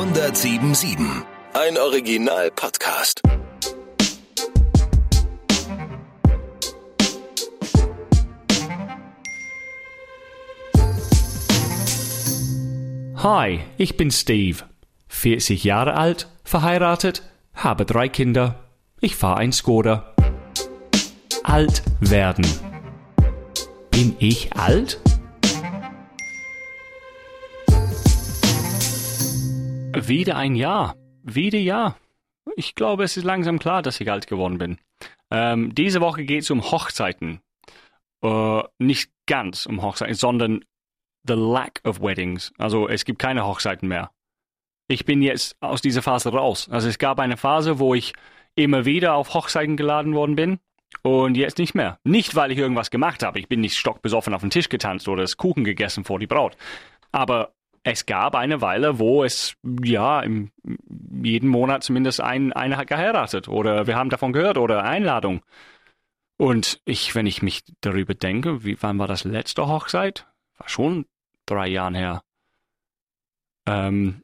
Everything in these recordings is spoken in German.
1077. Ein Original-Podcast. Hi, ich bin Steve. 40 Jahre alt, verheiratet, habe drei Kinder. Ich fahre ein Skoda. Alt werden. Bin ich alt? Wieder ein Jahr. Wieder Jahr. Ich glaube, es ist langsam klar, dass ich alt geworden bin. Ähm, diese Woche geht es um Hochzeiten. Äh, nicht ganz um Hochzeiten, sondern the lack of weddings. Also es gibt keine Hochzeiten mehr. Ich bin jetzt aus dieser Phase raus. Also es gab eine Phase, wo ich immer wieder auf Hochzeiten geladen worden bin und jetzt nicht mehr. Nicht, weil ich irgendwas gemacht habe. Ich bin nicht stockbesoffen auf den Tisch getanzt oder das Kuchen gegessen vor die Braut. Aber es gab eine Weile, wo es ja im, jeden Monat zumindest ein, einer hat geheiratet oder wir haben davon gehört oder Einladung. Und ich, wenn ich mich darüber denke, wie, wann war das letzte Hochzeit? War schon drei Jahren her. Ähm,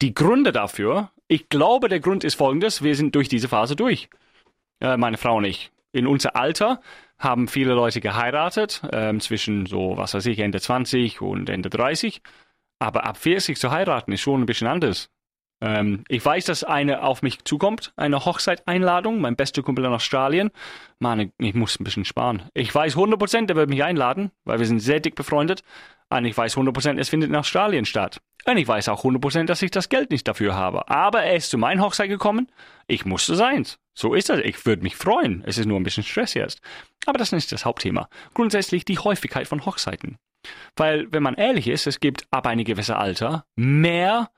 die Gründe dafür, ich glaube, der Grund ist folgendes, wir sind durch diese Phase durch. Äh, meine Frau und ich. In unser Alter haben viele Leute geheiratet, ähm, zwischen so, was weiß ich, Ende 20 und Ende 30. Aber ab 40 zu heiraten ist schon ein bisschen anders. Ähm, ich weiß, dass eine auf mich zukommt, eine Hochzeiteinladung, mein bester Kumpel in Australien. Mann, ich muss ein bisschen sparen. Ich weiß 100%, der wird mich einladen, weil wir sind sehr dick befreundet. Und ich weiß 100%, es findet in Australien statt. Und ich weiß auch 100%, dass ich das Geld nicht dafür habe. Aber er ist zu meiner Hochzeit gekommen. Ich musste seins. So ist das. Ich würde mich freuen. Es ist nur ein bisschen Stress jetzt. Aber das ist nicht das Hauptthema. Grundsätzlich die Häufigkeit von Hochzeiten. Weil, wenn man ehrlich ist, es gibt ab einem gewissen Alter mehr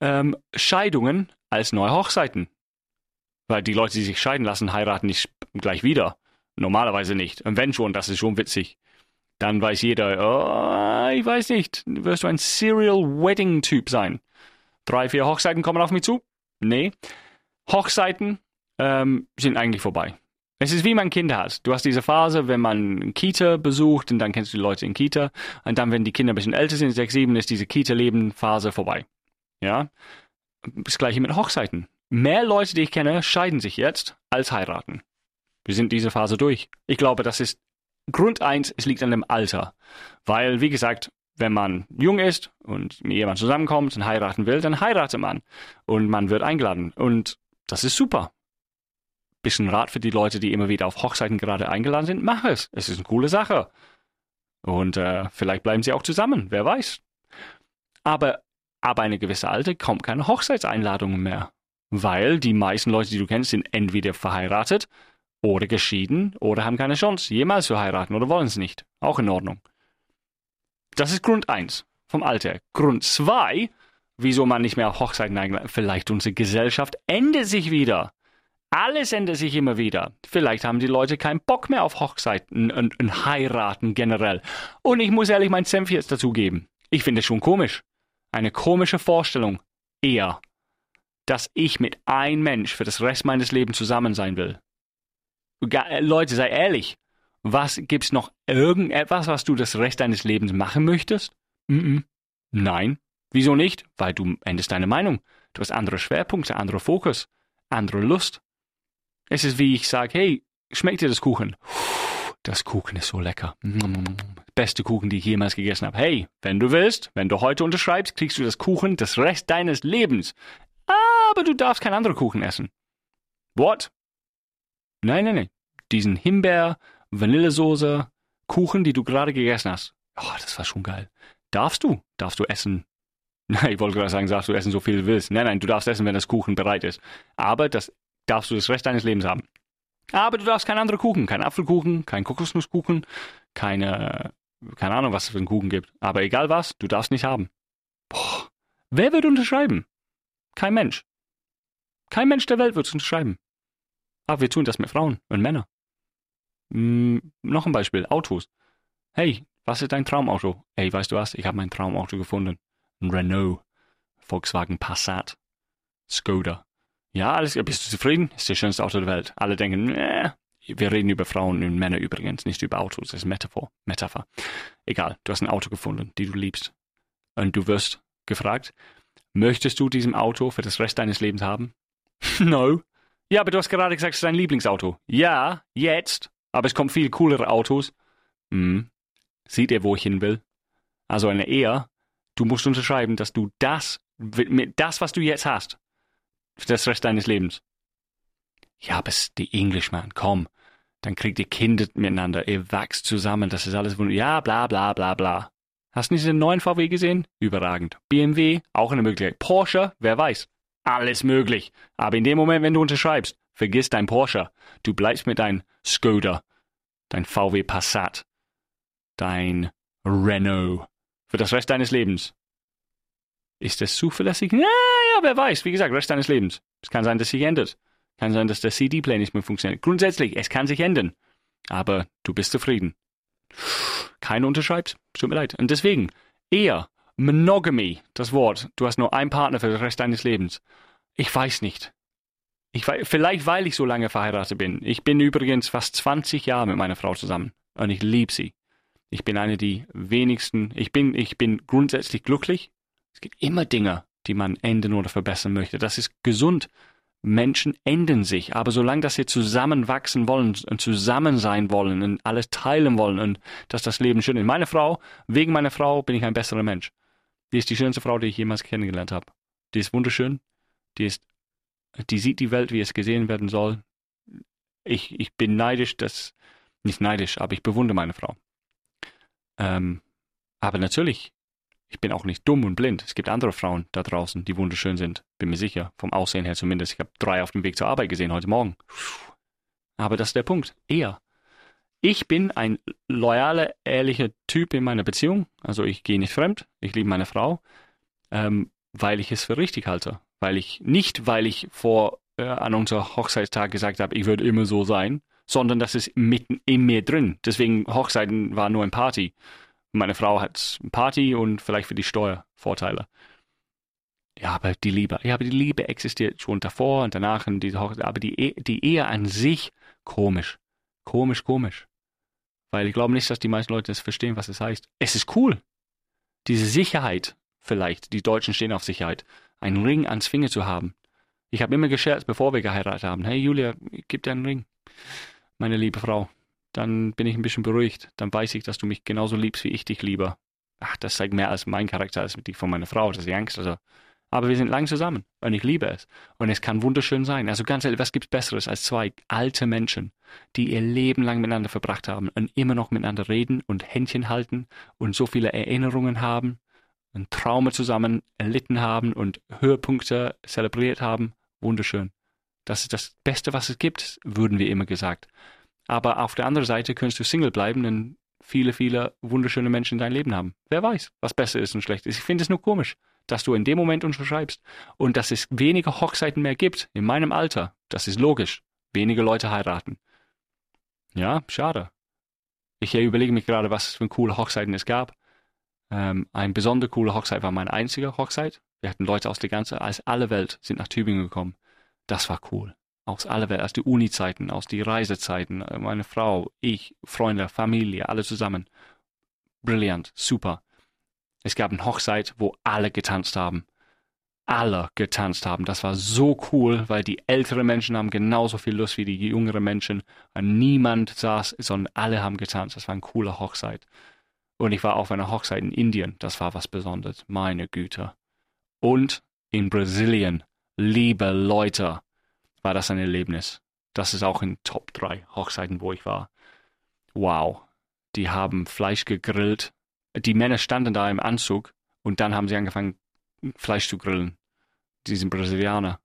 ähm, Scheidungen als neue Hochzeiten. Weil die Leute, die sich scheiden lassen, heiraten nicht gleich wieder. Normalerweise nicht. Und wenn schon, das ist schon witzig. Dann weiß jeder, oh, ich weiß nicht, wirst du ein Serial Wedding Typ sein. Drei, vier Hochzeiten kommen auf mich zu? Nee. Hochzeiten ähm, sind eigentlich vorbei. Es ist wie man Kinder hat. Du hast diese Phase, wenn man Kita besucht und dann kennst du die Leute in Kita. Und dann, wenn die Kinder ein bisschen älter sind, sechs, sieben, ist diese Kita-Leben-Phase vorbei. Ja? Das gleiche mit Hochzeiten. Mehr Leute, die ich kenne, scheiden sich jetzt als heiraten. Wir sind diese Phase durch. Ich glaube, das ist Grund eins, es liegt an dem Alter. Weil, wie gesagt, wenn man jung ist und mit jemand zusammenkommt und heiraten will, dann heiratet man. Und man wird eingeladen. Und das ist super. Bisschen Rat für die Leute, die immer wieder auf Hochzeiten gerade eingeladen sind, mach es. Es ist eine coole Sache. Und äh, vielleicht bleiben sie auch zusammen, wer weiß. Aber ab eine gewisse Alter kommt keine Hochzeitseinladungen mehr. Weil die meisten Leute, die du kennst, sind entweder verheiratet oder geschieden oder haben keine Chance, jemals zu heiraten oder wollen es nicht. Auch in Ordnung. Das ist Grund eins vom Alter. Grund zwei, wieso man nicht mehr auf Hochzeiten eingeladen Vielleicht unsere Gesellschaft ändert sich wieder. Alles ändert sich immer wieder. Vielleicht haben die Leute keinen Bock mehr auf Hochzeiten und, und heiraten generell. Und ich muss ehrlich mein Senf jetzt dazugeben. Ich finde es schon komisch. Eine komische Vorstellung. Eher, dass ich mit einem Mensch für das Rest meines Lebens zusammen sein will. Äh, Leute, sei ehrlich. Was gibt's noch irgendetwas, was du das Rest deines Lebens machen möchtest? Mm -mm. Nein. Wieso nicht? Weil du endest deine Meinung. Du hast andere Schwerpunkte, andere Fokus, andere Lust. Es ist wie ich sage, hey, schmeckt dir das Kuchen? Das Kuchen ist so lecker. Beste Kuchen, die ich jemals gegessen habe. Hey, wenn du willst, wenn du heute unterschreibst, kriegst du das Kuchen das Rest deines Lebens. Aber du darfst kein anderer Kuchen essen. What? Nein, nein, nein. Diesen Himbeer, Vanillesoße, Kuchen, die du gerade gegessen hast. Oh, das war schon geil. Darfst du? Darfst du essen? Nein, ich wollte gerade sagen, darfst du essen, so viel du willst. Nein, nein, du darfst essen, wenn das Kuchen bereit ist. Aber das darfst du das Rest deines Lebens haben. Aber du darfst keinen anderen Kuchen, kein Apfelkuchen, kein Kokosnusskuchen, keine, keine Ahnung, was es für einen Kuchen gibt. Aber egal was, du darfst nicht haben. Boah, wer wird unterschreiben? Kein Mensch. Kein Mensch der Welt wird unterschreiben. Aber wir tun das mit Frauen und Männern. Hm, noch ein Beispiel, Autos. Hey, was ist dein Traumauto? Hey, weißt du was? Ich habe mein Traumauto gefunden. Ein Renault, Volkswagen Passat, Skoda. Ja, alles, bist du zufrieden? Ist das schönste Auto der Welt. Alle denken, äh, wir reden über Frauen und Männer übrigens, nicht über Autos. Das ist Metaphor. Metapher. Egal, du hast ein Auto gefunden, die du liebst. Und du wirst gefragt, Möchtest du diesem Auto für das Rest deines Lebens haben? no. Ja, aber du hast gerade gesagt, es ist dein Lieblingsauto. Ja, jetzt. Aber es kommen viel coolere Autos. Hm. Sieht ihr, wo ich hin will? Also eine Ehe. Du musst unterschreiben, dass du das, das, was du jetzt hast, das Rest deines Lebens. Ja, aber es ist die Englishman, komm. Dann kriegt ihr Kinder miteinander, ihr wächst zusammen, das ist alles wunderbar. Ja, bla, bla, bla, bla. Hast du nicht den neuen VW gesehen? Überragend. BMW, auch eine Möglichkeit. Porsche, wer weiß. Alles möglich. Aber in dem Moment, wenn du unterschreibst, vergiss dein Porsche. Du bleibst mit deinem Skoda, dein VW Passat, dein Renault für das Rest deines Lebens. Ist das zuverlässig? Ja, ja, wer weiß. Wie gesagt, Rest deines Lebens. Es kann sein, dass sich ändert. Kann sein, dass der CD-Play nicht mehr funktioniert. Grundsätzlich, es kann sich ändern. Aber du bist zufrieden. Keiner unterschreibt. Tut mir leid. Und deswegen, eher Monogamy, das Wort. Du hast nur einen Partner für den Rest deines Lebens. Ich weiß nicht. Ich weiß, vielleicht, weil ich so lange verheiratet bin. Ich bin übrigens fast 20 Jahre mit meiner Frau zusammen. Und ich liebe sie. Ich bin eine der wenigsten. Ich bin, ich bin grundsätzlich glücklich. Es gibt immer Dinge, die man ändern oder verbessern möchte. Das ist gesund. Menschen ändern sich, aber solange dass sie zusammenwachsen wollen und zusammen sein wollen und alles teilen wollen und dass das Leben schön ist. Meine Frau, wegen meiner Frau bin ich ein besserer Mensch. Die ist die schönste Frau, die ich jemals kennengelernt habe. Die ist wunderschön. Die ist, die sieht die Welt, wie es gesehen werden soll. Ich, ich bin neidisch, dass, nicht neidisch, aber ich bewundere meine Frau. Ähm, aber natürlich, ich bin auch nicht dumm und blind. Es gibt andere Frauen da draußen, die wunderschön sind. Bin mir sicher. Vom Aussehen her zumindest. Ich habe drei auf dem Weg zur Arbeit gesehen heute Morgen. Aber das ist der Punkt. Eher. Ich bin ein loyaler, ehrlicher Typ in meiner Beziehung. Also ich gehe nicht fremd. Ich liebe meine Frau, ähm, weil ich es für richtig halte. Weil ich nicht, weil ich vor äh, an unser Hochzeitstag gesagt habe, ich würde immer so sein, sondern das ist mitten in mir drin. Deswegen Hochzeiten war nur ein Party. Meine Frau hat Party und vielleicht für die Steuervorteile. Ja, aber die Liebe, ja, aber die Liebe existiert schon davor und danach und Hochzeit, aber die, e die Ehe an sich komisch. Komisch, komisch. Weil ich glaube nicht, dass die meisten Leute das verstehen, was es heißt. Es ist cool. Diese Sicherheit, vielleicht, die Deutschen stehen auf Sicherheit, einen Ring ans Finger zu haben. Ich habe immer gescherzt, bevor wir geheiratet haben. Hey Julia, gib dir einen Ring, meine liebe Frau. Dann bin ich ein bisschen beruhigt. Dann weiß ich, dass du mich genauso liebst, wie ich dich liebe. Ach, das zeigt mehr als mein Charakter, als die von meiner Frau, das ist die Angst. Also aber wir sind lang zusammen und ich liebe es. Und es kann wunderschön sein. Also ganz ehrlich, was gibt's Besseres als zwei alte Menschen, die ihr Leben lang miteinander verbracht haben und immer noch miteinander reden und Händchen halten und so viele Erinnerungen haben und Traume zusammen erlitten haben und Höhepunkte zelebriert haben. Wunderschön. Das ist das Beste, was es gibt, würden wir immer gesagt. Aber auf der anderen Seite könntest du Single bleiben und viele, viele wunderschöne Menschen in dein Leben haben. Wer weiß, was besser ist und schlecht ist. Ich finde es nur komisch dass du in dem Moment unterschreibst und dass es weniger Hochzeiten mehr gibt in meinem Alter. Das ist logisch. Wenige Leute heiraten. Ja, schade. Ich überlege mich gerade, was für coole Hochzeiten es gab. Ähm, eine besonders coole Hochzeit war meine einzige Hochzeit. Wir hatten Leute aus der ganzen, aus aller Welt sind nach Tübingen gekommen. Das war cool. Aus aller Welt, aus den Uni-Zeiten, aus den Reisezeiten, meine Frau, ich, Freunde, Familie, alle zusammen. Brillant, super. Es gab eine Hochzeit, wo alle getanzt haben. Alle getanzt haben. Das war so cool, weil die älteren Menschen haben genauso viel Lust wie die jüngeren Menschen. Niemand saß, sondern alle haben getanzt. Das war eine coole Hochzeit. Und ich war auf einer Hochzeit in Indien. Das war was Besonderes. Meine Güte. Und in Brasilien, liebe Leute, war das ein Erlebnis. Das ist auch in Top 3 Hochzeiten, wo ich war. Wow. Die haben Fleisch gegrillt die Männer standen da im Anzug und dann haben sie angefangen, Fleisch zu grillen. Die sind Brasilianer.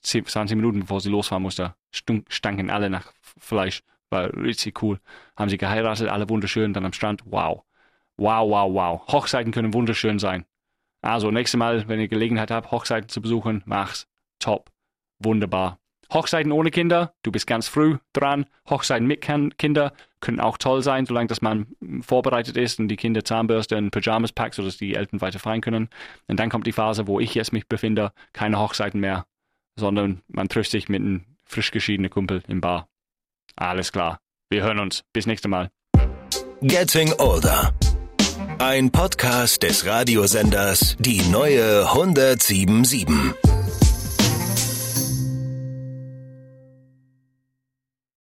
20 Minuten bevor sie losfahren musste, stanken alle nach Fleisch. War richtig cool. Haben sie geheiratet, alle wunderschön, dann am Strand. Wow. Wow, wow, wow. Hochzeiten können wunderschön sein. Also, nächstes Mal, wenn ihr Gelegenheit habt, Hochzeiten zu besuchen, mach's. Top. Wunderbar. Hochzeiten ohne Kinder, du bist ganz früh dran. Hochzeiten mit Kinder können auch toll sein, solange dass man vorbereitet ist und die Kinder Zahnbürste und Pyjamas packt, sodass die Eltern weiter feiern können. Und dann kommt die Phase, wo ich jetzt mich befinde, keine Hochzeiten mehr, sondern man trifft sich mit einem frisch geschiedenen Kumpel im Bar. Alles klar. Wir hören uns. Bis nächstes Mal. Getting Older. Ein Podcast des Radiosenders Die neue 1077.